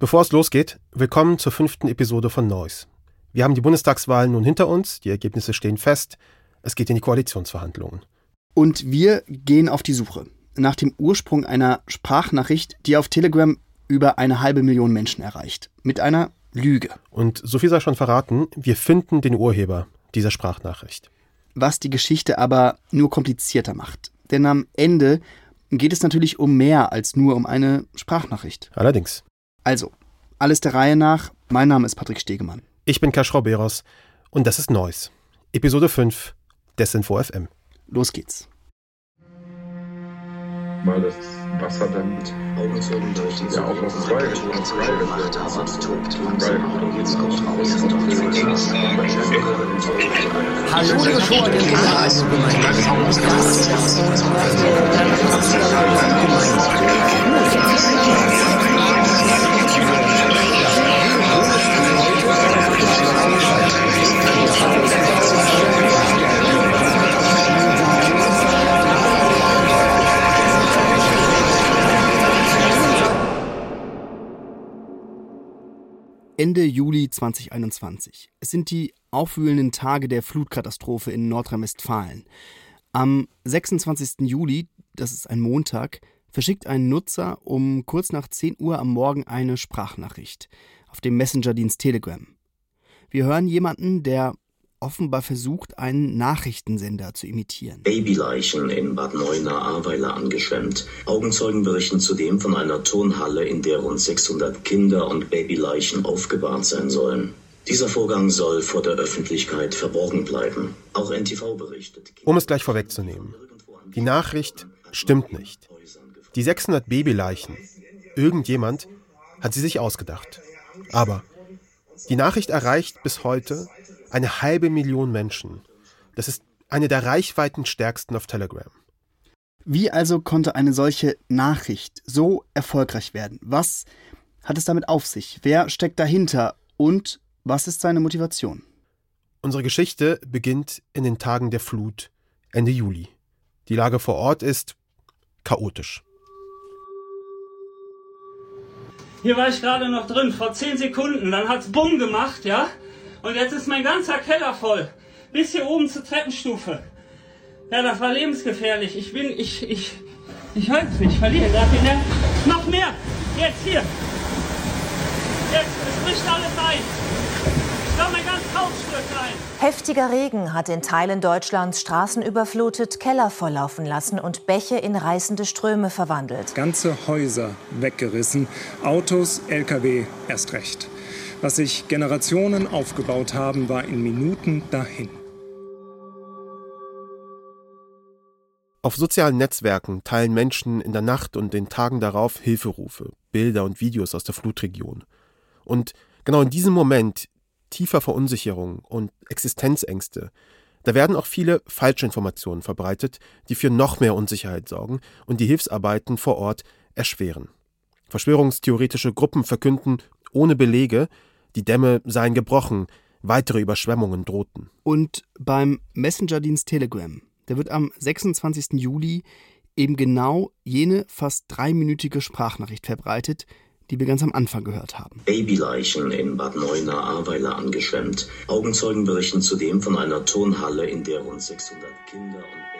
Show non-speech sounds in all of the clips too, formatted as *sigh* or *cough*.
Bevor es losgeht, willkommen zur fünften Episode von Noise. Wir haben die Bundestagswahlen nun hinter uns, die Ergebnisse stehen fest, es geht in die Koalitionsverhandlungen. Und wir gehen auf die Suche nach dem Ursprung einer Sprachnachricht, die auf Telegram über eine halbe Million Menschen erreicht. Mit einer Lüge. Und so viel sei schon verraten, wir finden den Urheber dieser Sprachnachricht. Was die Geschichte aber nur komplizierter macht. Denn am Ende geht es natürlich um mehr als nur um eine Sprachnachricht. Allerdings. Also, alles der Reihe nach. Mein Name ist Patrick Stegemann. Ich bin Kaschrau Beros und das ist Neues. Episode 5 Desinfo FM. Los geht's. Mal das Wasser dann mit berichten ja, auch noch zwei gemacht haben und tobt langsam und jetzt kommt raus. Hallo, liebe Ende Juli 2021. Es sind die aufwühlenden Tage der Flutkatastrophe in Nordrhein-Westfalen. Am 26. Juli, das ist ein Montag, verschickt ein Nutzer um kurz nach 10 Uhr am Morgen eine Sprachnachricht auf dem Messenger-Dienst Telegram. Wir hören jemanden, der offenbar versucht, einen Nachrichtensender zu imitieren. Babyleichen in Bad Neuenahr-Ahrweiler angeschwemmt. Augenzeugen berichten zudem von einer Turnhalle, in der rund 600 Kinder und Babyleichen aufgebahrt sein sollen. Dieser Vorgang soll vor der Öffentlichkeit verborgen bleiben. Auch NTV berichtet. Um es gleich vorwegzunehmen. Die Nachricht stimmt nicht. Die 600 Babyleichen, irgendjemand hat sie sich ausgedacht. Aber die Nachricht erreicht bis heute eine halbe Million Menschen. Das ist eine der reichweitenstärksten auf Telegram. Wie also konnte eine solche Nachricht so erfolgreich werden? Was hat es damit auf sich? Wer steckt dahinter? Und was ist seine Motivation? Unsere Geschichte beginnt in den Tagen der Flut Ende Juli. Die Lage vor Ort ist chaotisch. Hier war ich gerade noch drin, vor 10 Sekunden. Dann hat's Bumm gemacht, ja? Und jetzt ist mein ganzer Keller voll. Bis hier oben zur Treppenstufe. Ja, das war lebensgefährlich. Ich bin, ich, ich, ich halte mich, ich verliere gerade den Nerv. Noch mehr! Jetzt hier! Jetzt, es bricht alles ein. Ich glaube, mein ganzes Haus stürzt ein. Heftiger Regen hat in Teilen Deutschlands Straßen überflutet, Keller volllaufen lassen und Bäche in reißende Ströme verwandelt. Ganze Häuser weggerissen, Autos, Lkw erst recht. Was sich Generationen aufgebaut haben, war in Minuten dahin. Auf sozialen Netzwerken teilen Menschen in der Nacht und den Tagen darauf Hilferufe, Bilder und Videos aus der Flutregion. Und genau in diesem Moment tiefer Verunsicherung und Existenzängste, da werden auch viele Falschinformationen verbreitet, die für noch mehr Unsicherheit sorgen und die Hilfsarbeiten vor Ort erschweren. Verschwörungstheoretische Gruppen verkünden ohne Belege, die Dämme seien gebrochen, weitere Überschwemmungen drohten. Und beim Messenger-Dienst Telegram, der wird am 26. Juli eben genau jene fast dreiminütige Sprachnachricht verbreitet, die wir ganz am Anfang gehört haben. Babyleichen in Bad Neuenahr-Ahrweiler angeschwemmt. Augenzeugen berichten zudem von einer Turnhalle, in der rund 600 Kinder und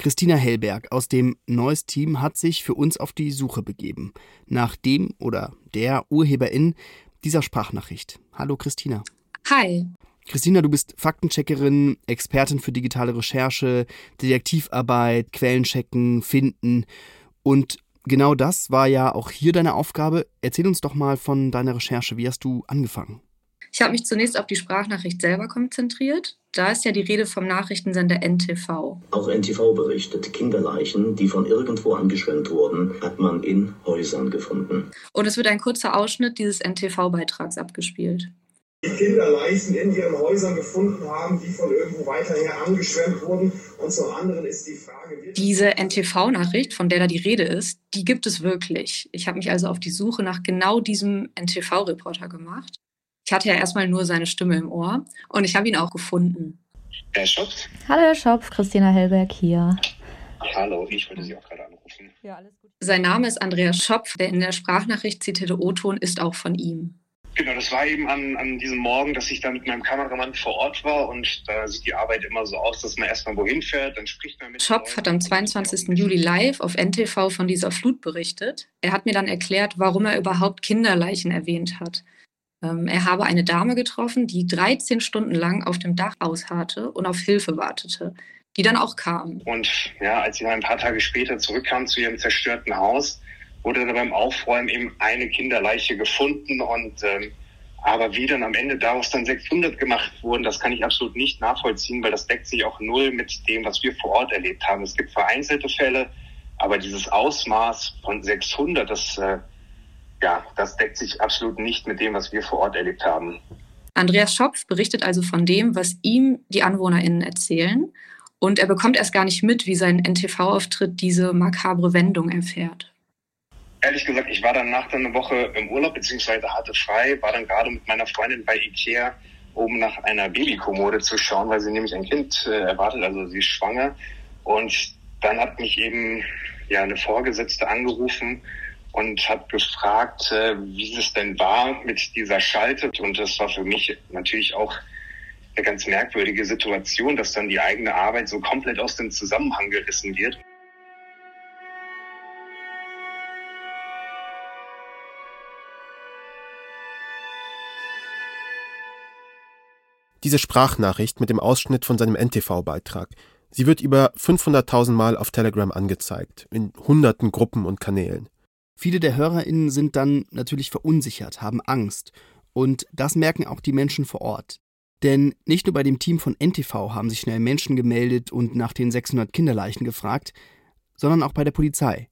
Christina Hellberg aus dem Neues Team hat sich für uns auf die Suche begeben nach dem oder der Urheberin dieser Sprachnachricht. Hallo Christina. Hi. Christina, du bist Faktencheckerin, Expertin für digitale Recherche, Detektivarbeit, Quellenchecken, Finden. Und genau das war ja auch hier deine Aufgabe. Erzähl uns doch mal von deiner Recherche. Wie hast du angefangen? Ich habe mich zunächst auf die Sprachnachricht selber konzentriert. Da ist ja die Rede vom Nachrichtensender NTV. Auch NTV berichtet, Kinderleichen, die von irgendwo angeschwemmt wurden, hat man in Häusern gefunden. Und es wird ein kurzer Ausschnitt dieses NTV-Beitrags abgespielt. Die Kinderleichen in ihren Häusern gefunden haben, die von irgendwo weiterher angeschwemmt wurden. Und zum anderen ist die Frage... Diese NTV-Nachricht, von der da die Rede ist, die gibt es wirklich. Ich habe mich also auf die Suche nach genau diesem NTV-Reporter gemacht. Ich hatte ja erstmal nur seine Stimme im Ohr und ich habe ihn auch gefunden. Herr Schopf? Hallo Herr Schopf, Christina Hellberg hier. Hallo, ich wollte Sie auch gerade anrufen. Ja, alles gut. Sein Name ist Andreas Schopf, der in der Sprachnachricht zitierte O-Ton ist auch von ihm. Genau, das war eben an, an diesem Morgen, dass ich da mit meinem Kameramann vor Ort war und da sieht die Arbeit immer so aus, dass man erstmal wohin fährt, dann spricht man mit. Schopf hat am 22. Juli live auf NTV von dieser Flut berichtet. Er hat mir dann erklärt, warum er überhaupt Kinderleichen erwähnt hat. Ähm, er habe eine Dame getroffen, die 13 Stunden lang auf dem Dach ausharrte und auf Hilfe wartete, die dann auch kam. Und ja, als sie dann ein paar Tage später zurückkam zu ihrem zerstörten Haus, wurde dann beim Aufräumen eben eine Kinderleiche gefunden und ähm, aber wie dann am Ende daraus dann 600 gemacht wurden, das kann ich absolut nicht nachvollziehen, weil das deckt sich auch null mit dem, was wir vor Ort erlebt haben. Es gibt vereinzelte Fälle, aber dieses Ausmaß von 600, das, äh, ja, das deckt sich absolut nicht mit dem, was wir vor Ort erlebt haben. Andreas Schopf berichtet also von dem, was ihm die AnwohnerInnen erzählen. Und er bekommt erst gar nicht mit, wie sein NTV-Auftritt diese makabre Wendung erfährt ehrlich gesagt, ich war dann nach dann eine Woche im Urlaub, beziehungsweise hatte frei, war dann gerade mit meiner Freundin bei Ikea, um nach einer Babykommode zu schauen, weil sie nämlich ein Kind äh, erwartet, also sie ist schwanger. Und dann hat mich eben ja eine Vorgesetzte angerufen und hat gefragt, äh, wie es denn war mit dieser Schalte. Und das war für mich natürlich auch eine ganz merkwürdige Situation, dass dann die eigene Arbeit so komplett aus dem Zusammenhang gerissen wird. Diese Sprachnachricht mit dem Ausschnitt von seinem NTV-Beitrag. Sie wird über 500.000 Mal auf Telegram angezeigt, in hunderten Gruppen und Kanälen. Viele der HörerInnen sind dann natürlich verunsichert, haben Angst. Und das merken auch die Menschen vor Ort. Denn nicht nur bei dem Team von NTV haben sich schnell Menschen gemeldet und nach den 600 Kinderleichen gefragt, sondern auch bei der Polizei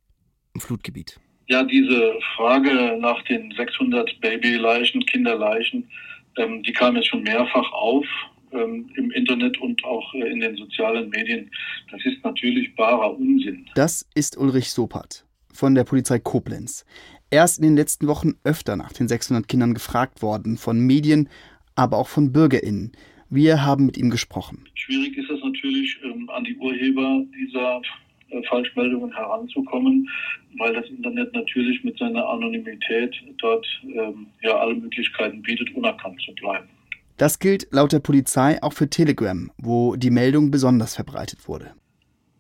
im Flutgebiet. Ja, diese Frage nach den 600 Babyleichen, Kinderleichen, ähm, die kam jetzt schon mehrfach auf ähm, im Internet und auch äh, in den sozialen Medien. Das ist natürlich barer Unsinn. Das ist Ulrich Sopert von der Polizei Koblenz. Er ist in den letzten Wochen öfter nach den 600 Kindern gefragt worden, von Medien, aber auch von BürgerInnen. Wir haben mit ihm gesprochen. Schwierig ist es natürlich, ähm, an die Urheber dieser äh, Falschmeldungen heranzukommen, weil das Internet natürlich mit seiner Anonymität dort ähm, ja alle Möglichkeiten bietet, unerkannt zu bleiben. Das gilt laut der Polizei auch für Telegram, wo die Meldung besonders verbreitet wurde.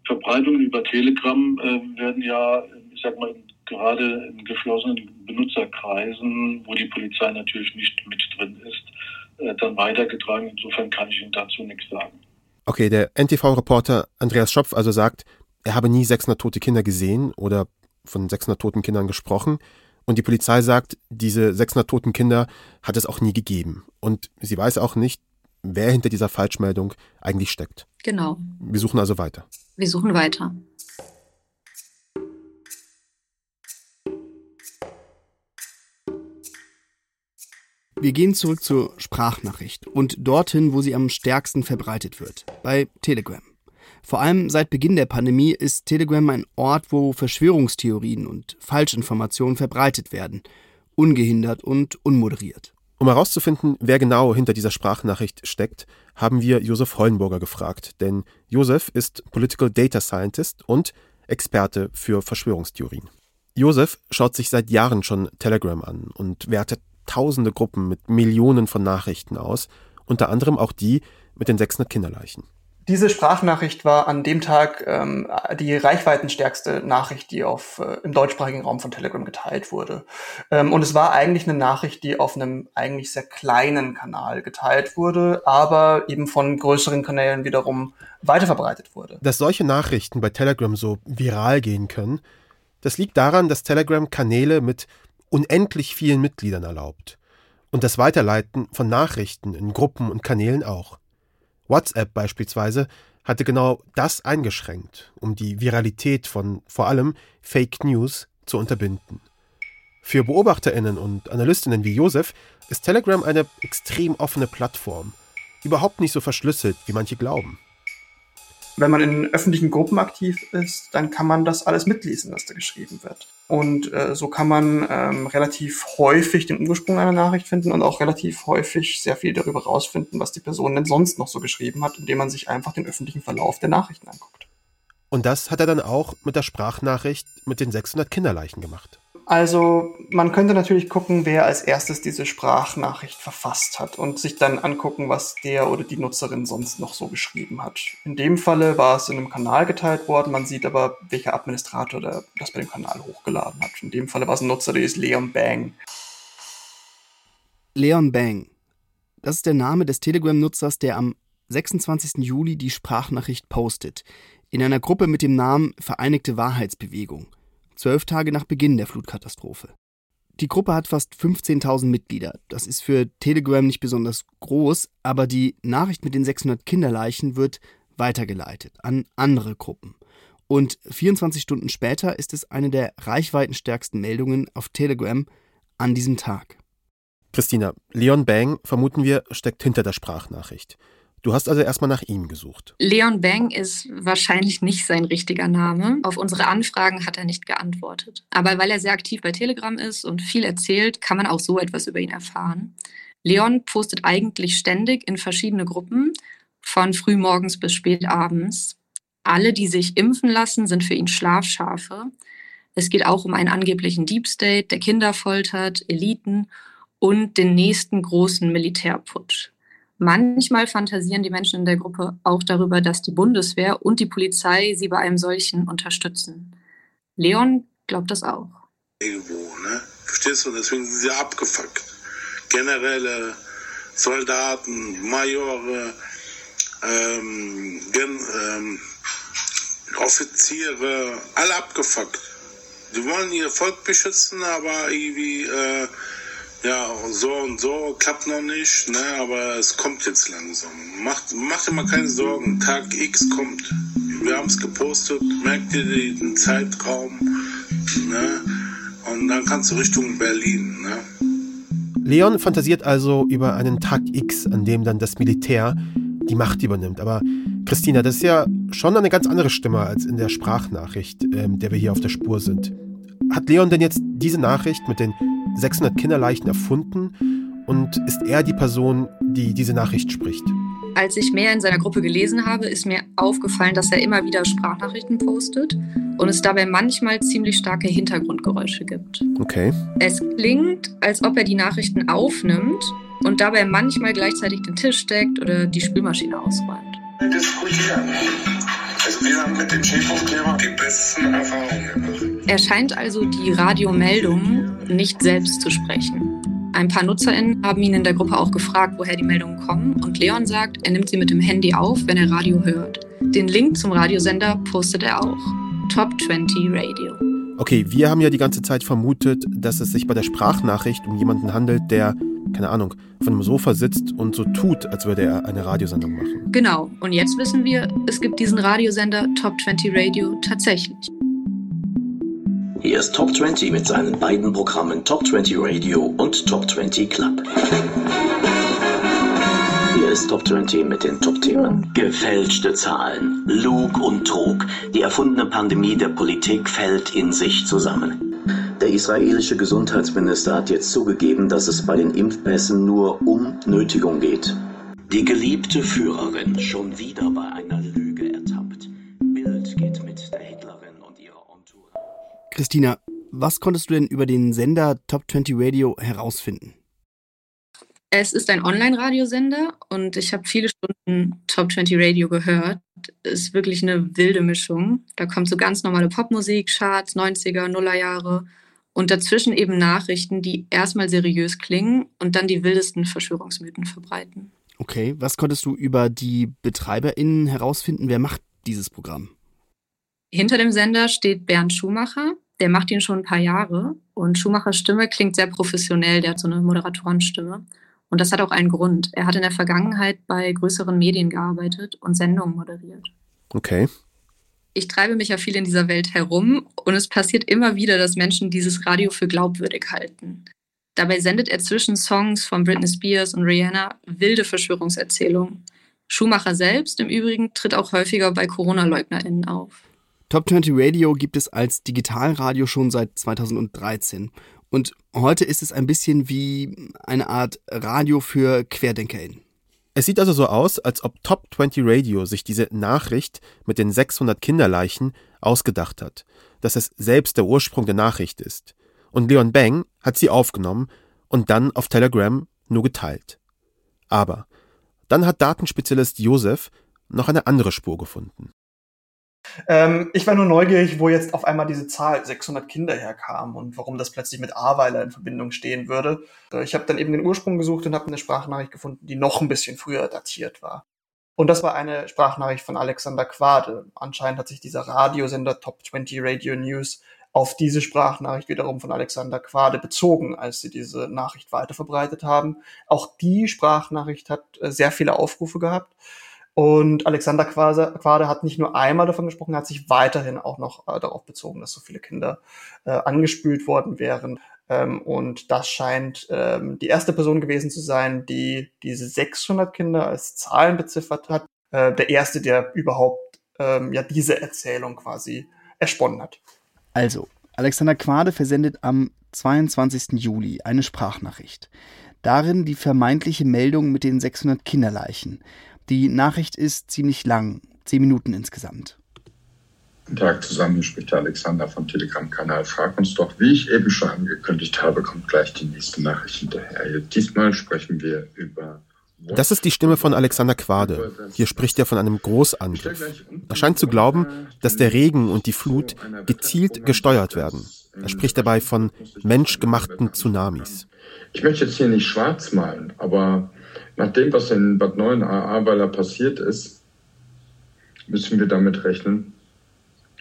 Verbreitungen über Telegram äh, werden ja, ich sag mal, gerade in geschlossenen Benutzerkreisen, wo die Polizei natürlich nicht mit drin ist, äh, dann weitergetragen. Insofern kann ich Ihnen dazu nichts sagen. Okay, der NTV-Reporter Andreas Schopf also sagt, er habe nie 600 tote Kinder gesehen oder von 600 toten Kindern gesprochen. Und die Polizei sagt, diese 600 toten Kinder hat es auch nie gegeben. Und sie weiß auch nicht, wer hinter dieser Falschmeldung eigentlich steckt. Genau. Wir suchen also weiter. Wir suchen weiter. Wir gehen zurück zur Sprachnachricht und dorthin, wo sie am stärksten verbreitet wird, bei Telegram. Vor allem seit Beginn der Pandemie ist Telegram ein Ort, wo Verschwörungstheorien und Falschinformationen verbreitet werden, ungehindert und unmoderiert. Um herauszufinden, wer genau hinter dieser Sprachnachricht steckt, haben wir Josef Hollenburger gefragt, denn Josef ist Political Data Scientist und Experte für Verschwörungstheorien. Josef schaut sich seit Jahren schon Telegram an und wertet tausende Gruppen mit Millionen von Nachrichten aus, unter anderem auch die mit den 600 Kinderleichen. Diese Sprachnachricht war an dem Tag ähm, die reichweitenstärkste Nachricht, die auf, äh, im deutschsprachigen Raum von Telegram geteilt wurde. Ähm, und es war eigentlich eine Nachricht, die auf einem eigentlich sehr kleinen Kanal geteilt wurde, aber eben von größeren Kanälen wiederum weiterverbreitet wurde. Dass solche Nachrichten bei Telegram so viral gehen können, das liegt daran, dass Telegram Kanäle mit unendlich vielen Mitgliedern erlaubt. Und das Weiterleiten von Nachrichten in Gruppen und Kanälen auch. WhatsApp beispielsweise hatte genau das eingeschränkt, um die Viralität von vor allem Fake News zu unterbinden. Für Beobachterinnen und Analystinnen wie Josef ist Telegram eine extrem offene Plattform, überhaupt nicht so verschlüsselt, wie manche glauben. Wenn man in öffentlichen Gruppen aktiv ist, dann kann man das alles mitlesen, was da geschrieben wird. Und äh, so kann man ähm, relativ häufig den Ursprung einer Nachricht finden und auch relativ häufig sehr viel darüber rausfinden, was die Person denn sonst noch so geschrieben hat, indem man sich einfach den öffentlichen Verlauf der Nachrichten anguckt. Und das hat er dann auch mit der Sprachnachricht mit den 600 Kinderleichen gemacht. Also man könnte natürlich gucken, wer als erstes diese Sprachnachricht verfasst hat und sich dann angucken, was der oder die Nutzerin sonst noch so geschrieben hat. In dem Falle war es in einem Kanal geteilt worden, man sieht aber, welcher Administrator das bei dem Kanal hochgeladen hat. In dem Falle war es ein Nutzer, der ist Leon Bang. Leon Bang. Das ist der Name des Telegram-Nutzers, der am 26. Juli die Sprachnachricht postet. In einer Gruppe mit dem Namen Vereinigte Wahrheitsbewegung zwölf Tage nach Beginn der Flutkatastrophe. Die Gruppe hat fast 15.000 Mitglieder. Das ist für Telegram nicht besonders groß, aber die Nachricht mit den 600 Kinderleichen wird weitergeleitet an andere Gruppen. Und 24 Stunden später ist es eine der reichweitenstärksten Meldungen auf Telegram an diesem Tag. Christina, Leon Bang, vermuten wir, steckt hinter der Sprachnachricht. Du hast also erstmal nach ihm gesucht. Leon Bang ist wahrscheinlich nicht sein richtiger Name. Auf unsere Anfragen hat er nicht geantwortet. Aber weil er sehr aktiv bei Telegram ist und viel erzählt, kann man auch so etwas über ihn erfahren. Leon postet eigentlich ständig in verschiedene Gruppen, von frühmorgens bis spät abends. Alle, die sich impfen lassen, sind für ihn Schlafschafe. Es geht auch um einen angeblichen Deep State, der Kinder foltert, Eliten und den nächsten großen Militärputsch. Manchmal fantasieren die Menschen in der Gruppe auch darüber, dass die Bundeswehr und die Polizei sie bei einem solchen unterstützen. Leon glaubt das auch. Irgendwo, ne? Verstehst du? Deswegen sind sie abgefuckt. Generäle, Soldaten, Majore, ähm, Gen ähm, Offiziere, alle abgefuckt. Die wollen ihr Volk beschützen, aber irgendwie äh, ja, so und so klappt noch nicht, ne, aber es kommt jetzt langsam. Macht, macht dir mal keine Sorgen, Tag X kommt. Wir haben es gepostet, merkt ihr den Zeitraum, ne, und dann kannst du Richtung Berlin, ne. Leon fantasiert also über einen Tag X, an dem dann das Militär die Macht übernimmt. Aber Christina, das ist ja schon eine ganz andere Stimme als in der Sprachnachricht, ähm, der wir hier auf der Spur sind. Hat Leon denn jetzt diese Nachricht mit den 600 Kinderleichen erfunden und ist er die Person, die diese Nachricht spricht. Als ich mehr in seiner Gruppe gelesen habe, ist mir aufgefallen, dass er immer wieder Sprachnachrichten postet und es dabei manchmal ziemlich starke Hintergrundgeräusche gibt. Okay. Es klingt, als ob er die Nachrichten aufnimmt und dabei manchmal gleichzeitig den Tisch deckt oder die Spülmaschine ausräumt. Diskutieren. Also wir haben mit dem Schiefhofklima die besten Erfahrungen gemacht. Er scheint also die Radiomeldungen nicht selbst zu sprechen. Ein paar NutzerInnen haben ihn in der Gruppe auch gefragt, woher die Meldungen kommen und Leon sagt, er nimmt sie mit dem Handy auf, wenn er Radio hört. Den Link zum Radiosender postet er auch. Top 20 Radio. Okay, wir haben ja die ganze Zeit vermutet, dass es sich bei der Sprachnachricht um jemanden handelt, der keine Ahnung, auf einem Sofa sitzt und so tut, als würde er eine Radiosendung machen. Genau, und jetzt wissen wir, es gibt diesen Radiosender Top 20 Radio tatsächlich. Hier ist Top 20 mit seinen beiden Programmen Top 20 Radio und Top 20 Club. Hier ist Top 20 mit den Top-Themen. Gefälschte Zahlen, Lug und Trug. Die erfundene Pandemie der Politik fällt in sich zusammen. Der israelische Gesundheitsminister hat jetzt zugegeben, dass es bei den Impfpässen nur um Nötigung geht. Die geliebte Führerin schon wieder bei einer Lüge ertappt. Bild geht mit der Hitlerin und ihrer Entourage. Christina, was konntest du denn über den Sender Top 20 Radio herausfinden? Es ist ein Online-Radiosender und ich habe viele Stunden Top 20 Radio gehört. Es ist wirklich eine wilde Mischung. Da kommt so ganz normale Popmusik, Charts, 90er, Nullerjahre und dazwischen eben Nachrichten, die erstmal seriös klingen und dann die wildesten Verschwörungsmythen verbreiten. Okay, was konntest du über die BetreiberInnen herausfinden? Wer macht dieses Programm? Hinter dem Sender steht Bernd Schumacher. Der macht ihn schon ein paar Jahre und Schumachers Stimme klingt sehr professionell. Der hat so eine Moderatorenstimme. Und das hat auch einen Grund. Er hat in der Vergangenheit bei größeren Medien gearbeitet und Sendungen moderiert. Okay ich treibe mich ja viel in dieser Welt herum und es passiert immer wieder, dass Menschen dieses Radio für glaubwürdig halten. Dabei sendet er zwischen Songs von Britney Spears und Rihanna wilde Verschwörungserzählungen. Schumacher selbst im Übrigen tritt auch häufiger bei Corona-LeugnerInnen auf. Top 20 Radio gibt es als Digitalradio schon seit 2013. Und heute ist es ein bisschen wie eine Art Radio für QuerdenkerInnen. Es sieht also so aus, als ob Top 20 Radio sich diese Nachricht mit den 600 Kinderleichen ausgedacht hat, dass es selbst der Ursprung der Nachricht ist. Und Leon Bang hat sie aufgenommen und dann auf Telegram nur geteilt. Aber dann hat Datenspezialist Josef noch eine andere Spur gefunden. Ähm, ich war nur neugierig, wo jetzt auf einmal diese Zahl 600 Kinder herkam und warum das plötzlich mit Aweiler in Verbindung stehen würde. Äh, ich habe dann eben den Ursprung gesucht und habe eine Sprachnachricht gefunden, die noch ein bisschen früher datiert war. Und das war eine Sprachnachricht von Alexander Quade. Anscheinend hat sich dieser Radiosender Top 20 Radio News auf diese Sprachnachricht wiederum von Alexander Quade bezogen, als sie diese Nachricht weiterverbreitet haben. Auch die Sprachnachricht hat äh, sehr viele Aufrufe gehabt. Und Alexander Quade hat nicht nur einmal davon gesprochen, er hat sich weiterhin auch noch äh, darauf bezogen, dass so viele Kinder äh, angespült worden wären. Ähm, und das scheint ähm, die erste Person gewesen zu sein, die diese 600 Kinder als Zahlen beziffert hat. Äh, der erste, der überhaupt ähm, ja diese Erzählung quasi ersponnen hat. Also, Alexander Quade versendet am 22. Juli eine Sprachnachricht. Darin die vermeintliche Meldung mit den 600 Kinderleichen. Die Nachricht ist ziemlich lang, zehn Minuten insgesamt. Guten Tag zusammen, hier spricht der Alexander vom Telegram-Kanal. Frag uns doch, wie ich eben schon angekündigt habe, kommt gleich die nächste Nachricht hinterher. Diesmal sprechen wir über das ist die Stimme von Alexander Quade. Hier spricht er von einem Großangriff. Er scheint zu glauben, dass der Regen und die Flut gezielt gesteuert werden. Er spricht dabei von menschgemachten Tsunamis. Ich möchte jetzt hier nicht schwarz malen, aber nach dem, was in Bad Neuenahr-Ahrweiler passiert ist, müssen wir damit rechnen,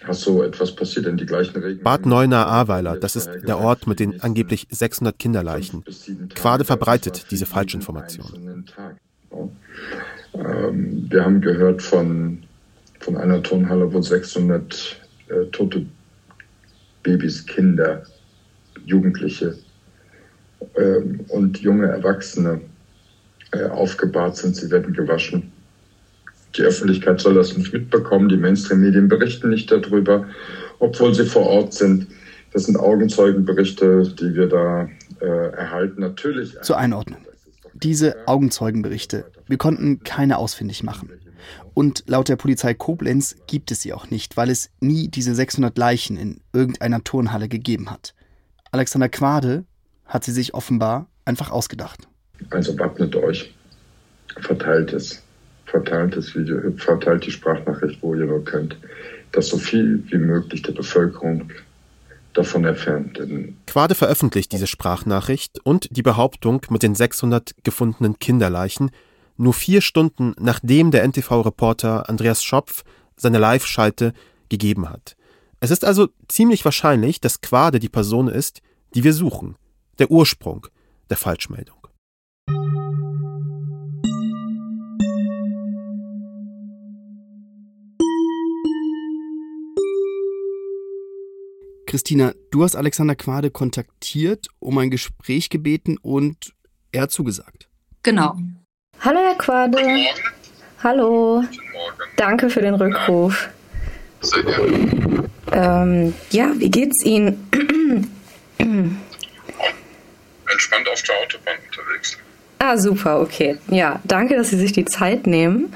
dass so etwas passiert in die gleichen Regeln. Bad Neuenahr-Ahrweiler, das ist der Ort mit den angeblich 600 Kinderleichen. Quade verbreitet diese Falschinformation. Ähm, wir haben gehört von, von einer Turnhalle, wo 600 äh, tote Babys, Kinder, Jugendliche ähm, und junge Erwachsene aufgebahrt sind. Sie werden gewaschen. Die Öffentlichkeit soll das nicht mitbekommen. Die Mainstream-Medien berichten nicht darüber, obwohl sie vor Ort sind. Das sind Augenzeugenberichte, die wir da äh, erhalten. Natürlich. Zur Einordnung. Diese Augenzeugenberichte, wir konnten keine ausfindig machen. Und laut der Polizei Koblenz gibt es sie auch nicht, weil es nie diese 600 Leichen in irgendeiner Turnhalle gegeben hat. Alexander Quade hat sie sich offenbar einfach ausgedacht. Also wappnet euch, verteilt es, verteilt das Video, verteilt die Sprachnachricht, wo ihr nur könnt, dass so viel wie möglich der Bevölkerung davon erfährt. Quade veröffentlicht diese Sprachnachricht und die Behauptung mit den 600 gefundenen Kinderleichen nur vier Stunden nachdem der NTV-Reporter Andreas Schopf seine Live-Schalte gegeben hat. Es ist also ziemlich wahrscheinlich, dass Quade die Person ist, die wir suchen, der Ursprung der Falschmeldung. Christina, du hast Alexander Quade kontaktiert, um ein Gespräch gebeten und er hat zugesagt. Genau. Hallo Herr Quade. Hallo. Danke für den Rückruf. Sehr gerne. Ähm, ja, wie geht's Ihnen? *clears throat* Entspannt auf der Autobahn unterwegs. Ah, super, okay. Ja, danke, dass Sie sich die Zeit nehmen.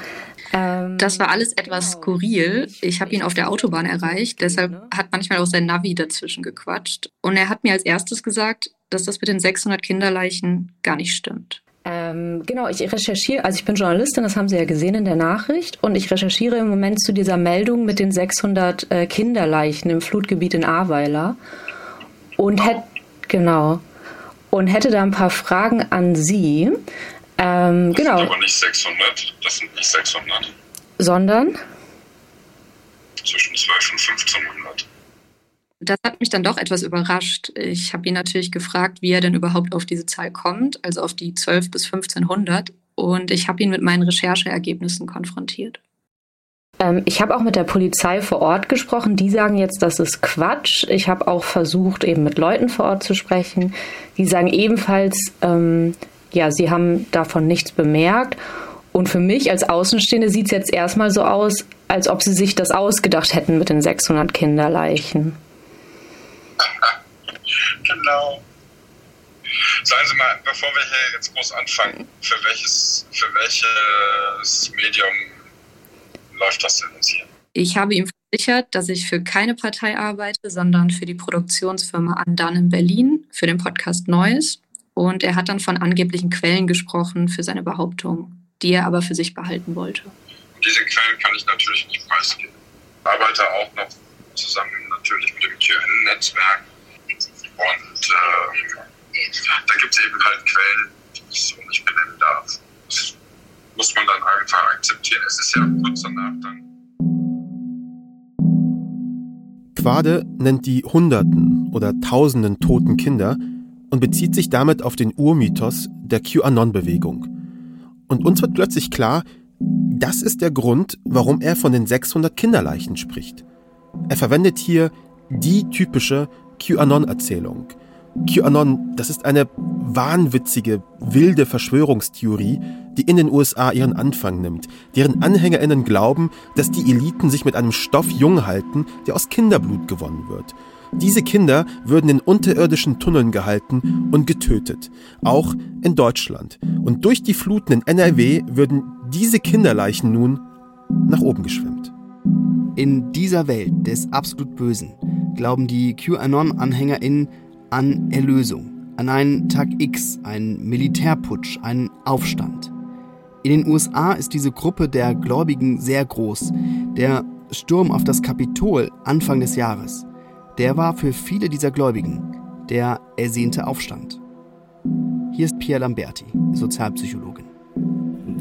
Ähm, das war alles etwas skurril. Ich habe ihn auf der Autobahn erreicht, deshalb hat manchmal auch sein Navi dazwischen gequatscht. Und er hat mir als erstes gesagt, dass das mit den 600 Kinderleichen gar nicht stimmt. Ähm, genau, ich recherchiere, also ich bin Journalistin, das haben Sie ja gesehen in der Nachricht, und ich recherchiere im Moment zu dieser Meldung mit den 600 äh, Kinderleichen im Flutgebiet in Ahrweiler. Und hätte, genau, und hätte da ein paar Fragen an Sie. Ähm, das genau. sind aber nicht 600, das sind nicht 600. Sondern? Zwischen 12 und 1500. Das hat mich dann doch etwas überrascht. Ich habe ihn natürlich gefragt, wie er denn überhaupt auf diese Zahl kommt, also auf die 12 bis 1500. Und ich habe ihn mit meinen Rechercheergebnissen konfrontiert. Ähm, ich habe auch mit der Polizei vor Ort gesprochen. Die sagen jetzt, das ist Quatsch. Ich habe auch versucht, eben mit Leuten vor Ort zu sprechen. Die sagen ebenfalls, ähm, ja, sie haben davon nichts bemerkt. Und für mich als Außenstehende sieht es jetzt erstmal so aus, als ob sie sich das ausgedacht hätten mit den 600 Kinderleichen. genau. Sagen Sie mal, bevor wir hier jetzt groß anfangen, für welches, für welches Medium läuft das denn jetzt hier? Ich habe ihm versichert, dass ich für keine Partei arbeite, sondern für die Produktionsfirma Andan in Berlin, für den Podcast Neues. Und er hat dann von angeblichen Quellen gesprochen für seine Behauptung, die er aber für sich behalten wollte. Diese Quellen kann ich natürlich nicht preisgeben. Ich arbeite auch noch zusammen natürlich mit dem QN-Netzwerk. Und äh, da gibt es eben halt Quellen, die ich so nicht benennen darf. Das muss man dann einfach akzeptieren. Es ist ja kurz danach dann. Quade nennt die Hunderten oder Tausenden toten Kinder und bezieht sich damit auf den Urmythos der QAnon-Bewegung. Und uns wird plötzlich klar, das ist der Grund, warum er von den 600 Kinderleichen spricht. Er verwendet hier die typische QAnon-Erzählung. QAnon, das ist eine wahnwitzige, wilde Verschwörungstheorie, die in den USA ihren Anfang nimmt, deren AnhängerInnen glauben, dass die Eliten sich mit einem Stoff jung halten, der aus Kinderblut gewonnen wird. Diese Kinder würden in unterirdischen Tunneln gehalten und getötet, auch in Deutschland. Und durch die Fluten in NRW würden diese Kinderleichen nun nach oben geschwemmt. In dieser Welt des absolut Bösen glauben die QAnon-AnhängerInnen an Erlösung, an einen Tag X, einen Militärputsch, einen Aufstand. In den USA ist diese Gruppe der Gläubigen sehr groß. Der Sturm auf das Kapitol Anfang des Jahres, der war für viele dieser Gläubigen der ersehnte Aufstand. Hier ist Pia Lamberti, Sozialpsychologin.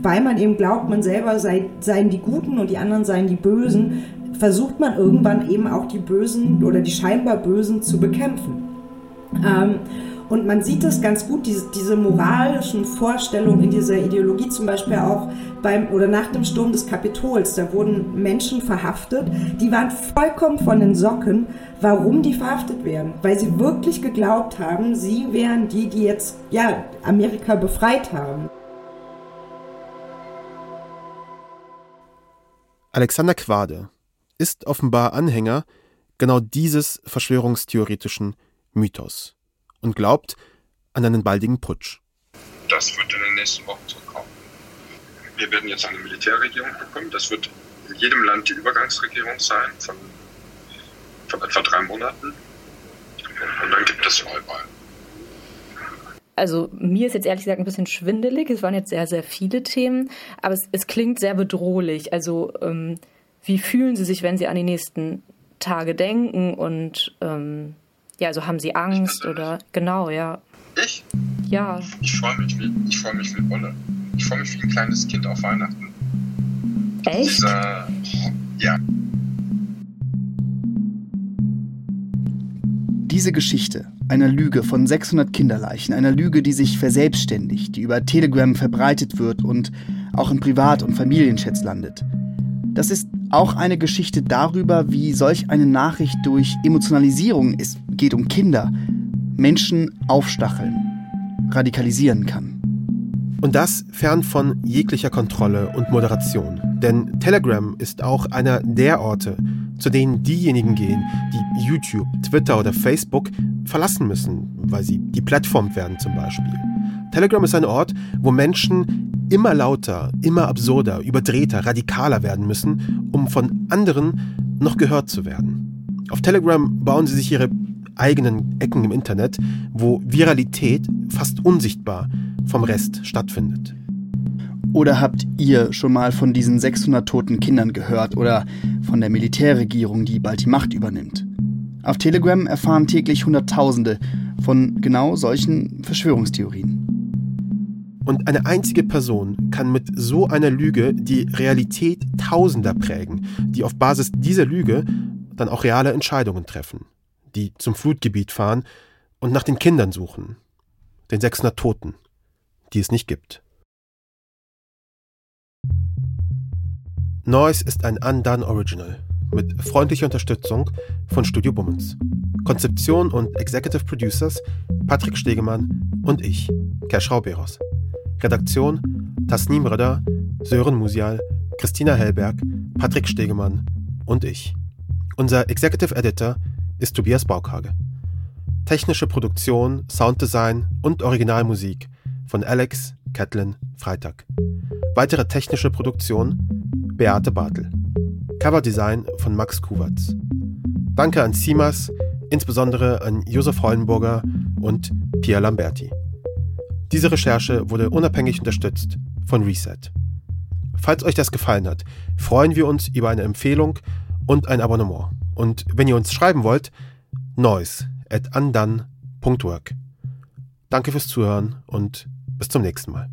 Weil man eben glaubt, man selber sei, seien die Guten und die anderen seien die Bösen, versucht man irgendwann eben auch die Bösen oder die scheinbar Bösen zu bekämpfen. Ähm, und man sieht das ganz gut, diese, diese moralischen Vorstellungen in dieser Ideologie, zum Beispiel auch beim oder nach dem Sturm des Kapitols. Da wurden Menschen verhaftet, die waren vollkommen von den Socken, warum die verhaftet werden. Weil sie wirklich geglaubt haben, sie wären die, die jetzt ja, Amerika befreit haben. Alexander Quade ist offenbar Anhänger genau dieses verschwörungstheoretischen Mythos und glaubt an einen baldigen Putsch. Das wird in den nächsten Wochen so kommen. Wir werden jetzt eine Militärregierung bekommen. Das wird in jedem Land die Übergangsregierung sein von, von etwa drei Monaten. Und dann gibt es Neuwahlen. Also mir ist jetzt ehrlich gesagt ein bisschen schwindelig. Es waren jetzt sehr, sehr viele Themen, aber es, es klingt sehr bedrohlich. Also ähm, wie fühlen Sie sich, wenn Sie an die nächsten Tage denken und ähm, ja, also haben Sie Angst oder genau, ja. Ich? Ja. Ich freue mich wie ich freue mich wie Wolle. Ich freue mich wie ein kleines Kind auf Weihnachten. Echt? Dieser, ja. Diese Geschichte einer Lüge von 600 Kinderleichen, einer Lüge, die sich verselbstständigt, die über Telegram verbreitet wird und auch in Privat- und Familienchats landet. Das ist auch eine Geschichte darüber, wie solch eine Nachricht durch Emotionalisierung, es geht um Kinder, Menschen aufstacheln, radikalisieren kann. Und das fern von jeglicher Kontrolle und Moderation. Denn Telegram ist auch einer der Orte, zu denen diejenigen gehen, die YouTube, Twitter oder Facebook verlassen müssen, weil sie deplatformt werden zum Beispiel. Telegram ist ein Ort, wo Menschen immer lauter, immer absurder, überdrehter, radikaler werden müssen, um von anderen noch gehört zu werden. Auf Telegram bauen sie sich ihre eigenen Ecken im Internet, wo Viralität fast unsichtbar vom Rest stattfindet. Oder habt ihr schon mal von diesen 600 toten Kindern gehört oder von der Militärregierung, die bald die Macht übernimmt? Auf Telegram erfahren täglich Hunderttausende von genau solchen Verschwörungstheorien. Und eine einzige Person kann mit so einer Lüge die Realität Tausender prägen, die auf Basis dieser Lüge dann auch reale Entscheidungen treffen, die zum Flutgebiet fahren und nach den Kindern suchen, den 600 Toten, die es nicht gibt. Noise ist ein Undone Original mit freundlicher Unterstützung von Studio Bummens. Konzeption und Executive Producers Patrick Stegemann und ich, Kerschrau Beros. Redaktion Tasnim Röder, Sören Musial, Christina Hellberg, Patrick Stegemann und ich. Unser Executive Editor ist Tobias Baukage. Technische Produktion, Sounddesign und Originalmusik von Alex Catlin Freitag. Weitere technische Produktion Beate Bartel. Coverdesign von Max Kuwatz. Danke an Simas, insbesondere an Josef Hollenburger und Pia Lamberti. Diese Recherche wurde unabhängig unterstützt von Reset. Falls euch das gefallen hat, freuen wir uns über eine Empfehlung und ein Abonnement. Und wenn ihr uns schreiben wollt, noise. Danke fürs Zuhören und bis zum nächsten Mal.